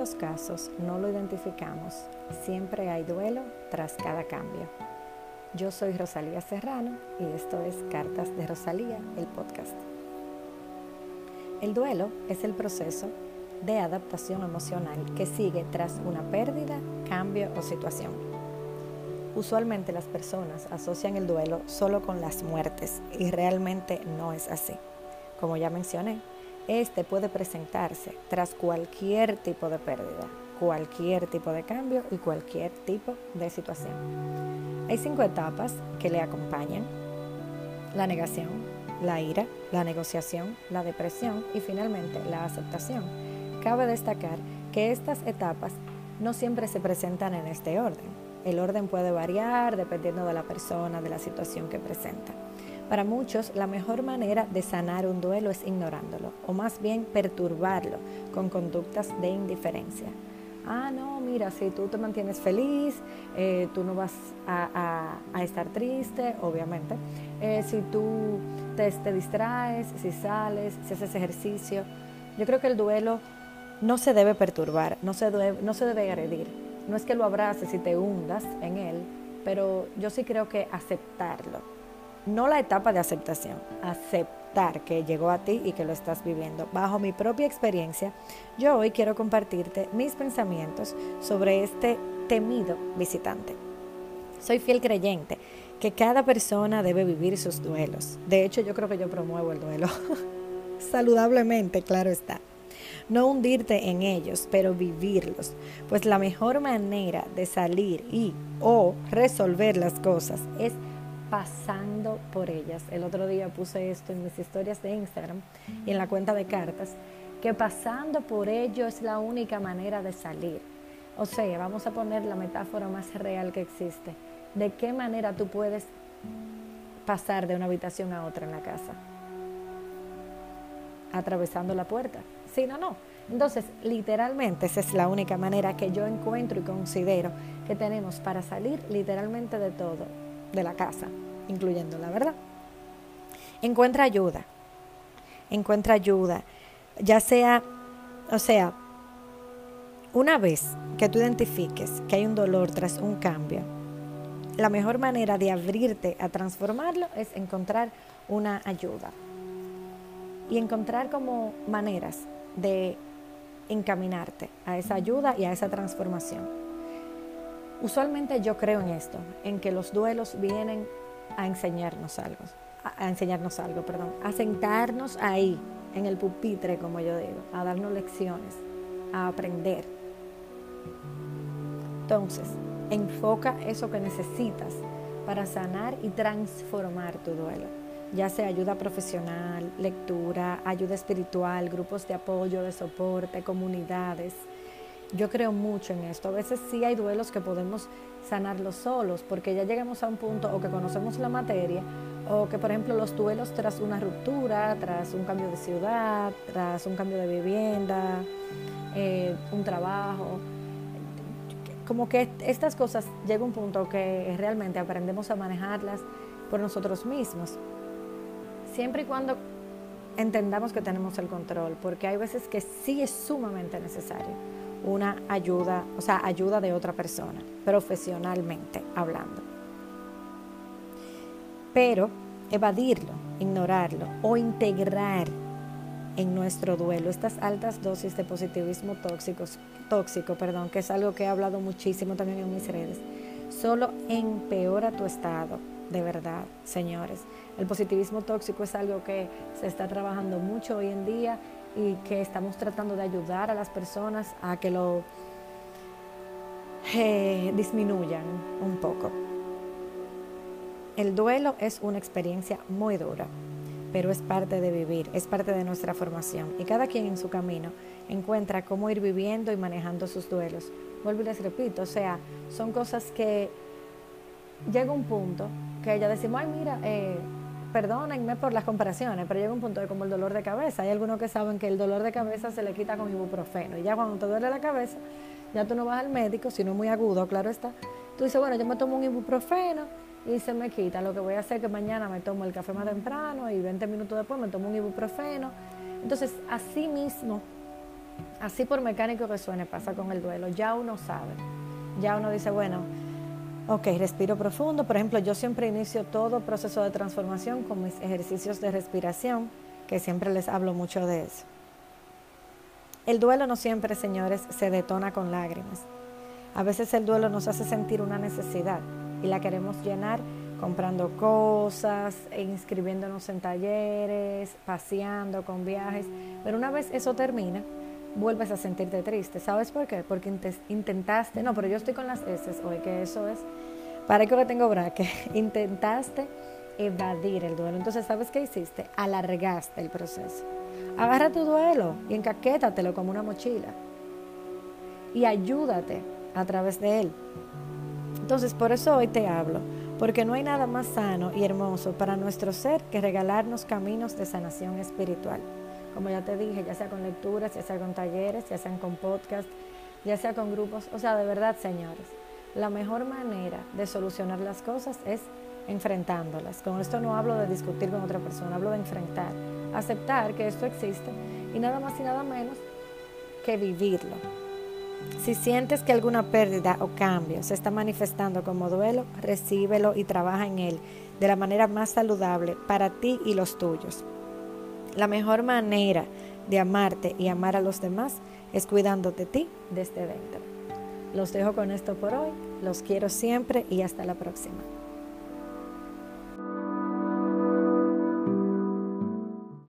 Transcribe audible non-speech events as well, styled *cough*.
los casos no lo identificamos, siempre hay duelo tras cada cambio. Yo soy Rosalía Serrano y esto es Cartas de Rosalía, el podcast. El duelo es el proceso de adaptación emocional que sigue tras una pérdida, cambio o situación. Usualmente las personas asocian el duelo solo con las muertes y realmente no es así. Como ya mencioné, este puede presentarse tras cualquier tipo de pérdida, cualquier tipo de cambio y cualquier tipo de situación. Hay cinco etapas que le acompañan. La negación, la ira, la negociación, la depresión y finalmente la aceptación. Cabe destacar que estas etapas no siempre se presentan en este orden. El orden puede variar dependiendo de la persona, de la situación que presenta. Para muchos, la mejor manera de sanar un duelo es ignorándolo, o más bien perturbarlo con conductas de indiferencia. Ah, no, mira, si tú te mantienes feliz, eh, tú no vas a, estar triste, obviamente. Eh, si tú te, distraes, si sales, si haces ejercicio. Yo creo que el duelo no se debe perturbar, no se debe, no se debe agredir. No es que lo abraces y te hundas en él, pero yo sí creo que aceptarlo. No la etapa de aceptación, aceptar que llegó a ti y que lo estás viviendo. Bajo mi propia experiencia, yo hoy quiero compartirte mis pensamientos sobre este temido visitante. Soy fiel creyente que cada persona debe vivir sus duelos. De hecho, yo creo que yo promuevo el duelo. *laughs* Saludablemente, claro está no hundirte en ellos, pero vivirlos, pues la mejor manera de salir y o resolver las cosas es pasando por ellas. El otro día puse esto en mis historias de Instagram y en la cuenta de cartas, que pasando por ello es la única manera de salir. O sea, vamos a poner la metáfora más real que existe. ¿De qué manera tú puedes pasar de una habitación a otra en la casa? Atravesando la puerta. Sí, no, no. Entonces, literalmente, esa es la única manera que yo encuentro y considero que tenemos para salir literalmente de todo, de la casa, incluyendo la verdad. Encuentra ayuda. Encuentra ayuda. Ya sea, o sea, una vez que tú identifiques que hay un dolor tras un cambio, la mejor manera de abrirte a transformarlo es encontrar una ayuda. Y encontrar como maneras de encaminarte a esa ayuda y a esa transformación. Usualmente yo creo en esto, en que los duelos vienen a enseñarnos algo, a, enseñarnos algo, perdón, a sentarnos ahí en el pupitre, como yo digo, a darnos lecciones, a aprender. Entonces, enfoca eso que necesitas para sanar y transformar tu duelo ya sea ayuda profesional, lectura, ayuda espiritual, grupos de apoyo, de soporte, comunidades. Yo creo mucho en esto. A veces sí hay duelos que podemos sanarlos solos porque ya llegamos a un punto o que conocemos la materia o que por ejemplo los duelos tras una ruptura, tras un cambio de ciudad, tras un cambio de vivienda, eh, un trabajo. Como que estas cosas llega un punto que realmente aprendemos a manejarlas por nosotros mismos siempre y cuando entendamos que tenemos el control, porque hay veces que sí es sumamente necesario una ayuda, o sea, ayuda de otra persona, profesionalmente hablando. Pero evadirlo, ignorarlo o integrar en nuestro duelo estas altas dosis de positivismo tóxicos, tóxico, perdón, que es algo que he hablado muchísimo también en mis redes, solo empeora tu estado, de verdad, señores. El positivismo tóxico es algo que se está trabajando mucho hoy en día y que estamos tratando de ayudar a las personas a que lo eh, disminuyan un poco. El duelo es una experiencia muy dura, pero es parte de vivir, es parte de nuestra formación y cada quien en su camino encuentra cómo ir viviendo y manejando sus duelos. Vuelvo y les repito, o sea, son cosas que llega un punto que ya decimos, ay, mira, eh, perdónenme por las comparaciones, pero llega un punto de como el dolor de cabeza. Hay algunos que saben que el dolor de cabeza se le quita con ibuprofeno. Y ya cuando te duele la cabeza, ya tú no vas al médico, si no es muy agudo, claro está. Tú dices, bueno, yo me tomo un ibuprofeno y se me quita. Lo que voy a hacer es que mañana me tomo el café más temprano y 20 minutos después me tomo un ibuprofeno. Entonces, así mismo Así por mecánico que suene pasa con el duelo, ya uno sabe, ya uno dice, bueno, ok, respiro profundo, por ejemplo, yo siempre inicio todo proceso de transformación con mis ejercicios de respiración, que siempre les hablo mucho de eso. El duelo no siempre, señores, se detona con lágrimas. A veces el duelo nos hace sentir una necesidad y la queremos llenar comprando cosas, e inscribiéndonos en talleres, paseando con viajes. Pero una vez eso termina, vuelves a sentirte triste. ¿Sabes por qué? Porque intentaste, no, pero yo estoy con las S hoy, que eso es, para *laughs* que lo tengo braque, intentaste evadir el duelo. Entonces, ¿sabes qué hiciste? Alargaste el proceso. Agarra tu duelo y encaquétatelo como una mochila. Y ayúdate a través de él. Entonces, por eso hoy te hablo, porque no hay nada más sano y hermoso para nuestro ser que regalarnos caminos de sanación espiritual. Como ya te dije, ya sea con lecturas, ya sea con talleres, ya sean con podcasts, ya sea con grupos. O sea, de verdad, señores, la mejor manera de solucionar las cosas es enfrentándolas. Con esto no hablo de discutir con otra persona, hablo de enfrentar, aceptar que esto existe y nada más y nada menos que vivirlo. Si sientes que alguna pérdida o cambio se está manifestando como duelo, recíbelo y trabaja en él de la manera más saludable para ti y los tuyos. La mejor manera de amarte y amar a los demás es cuidándote de ti desde dentro. Los dejo con esto por hoy, los quiero siempre y hasta la próxima.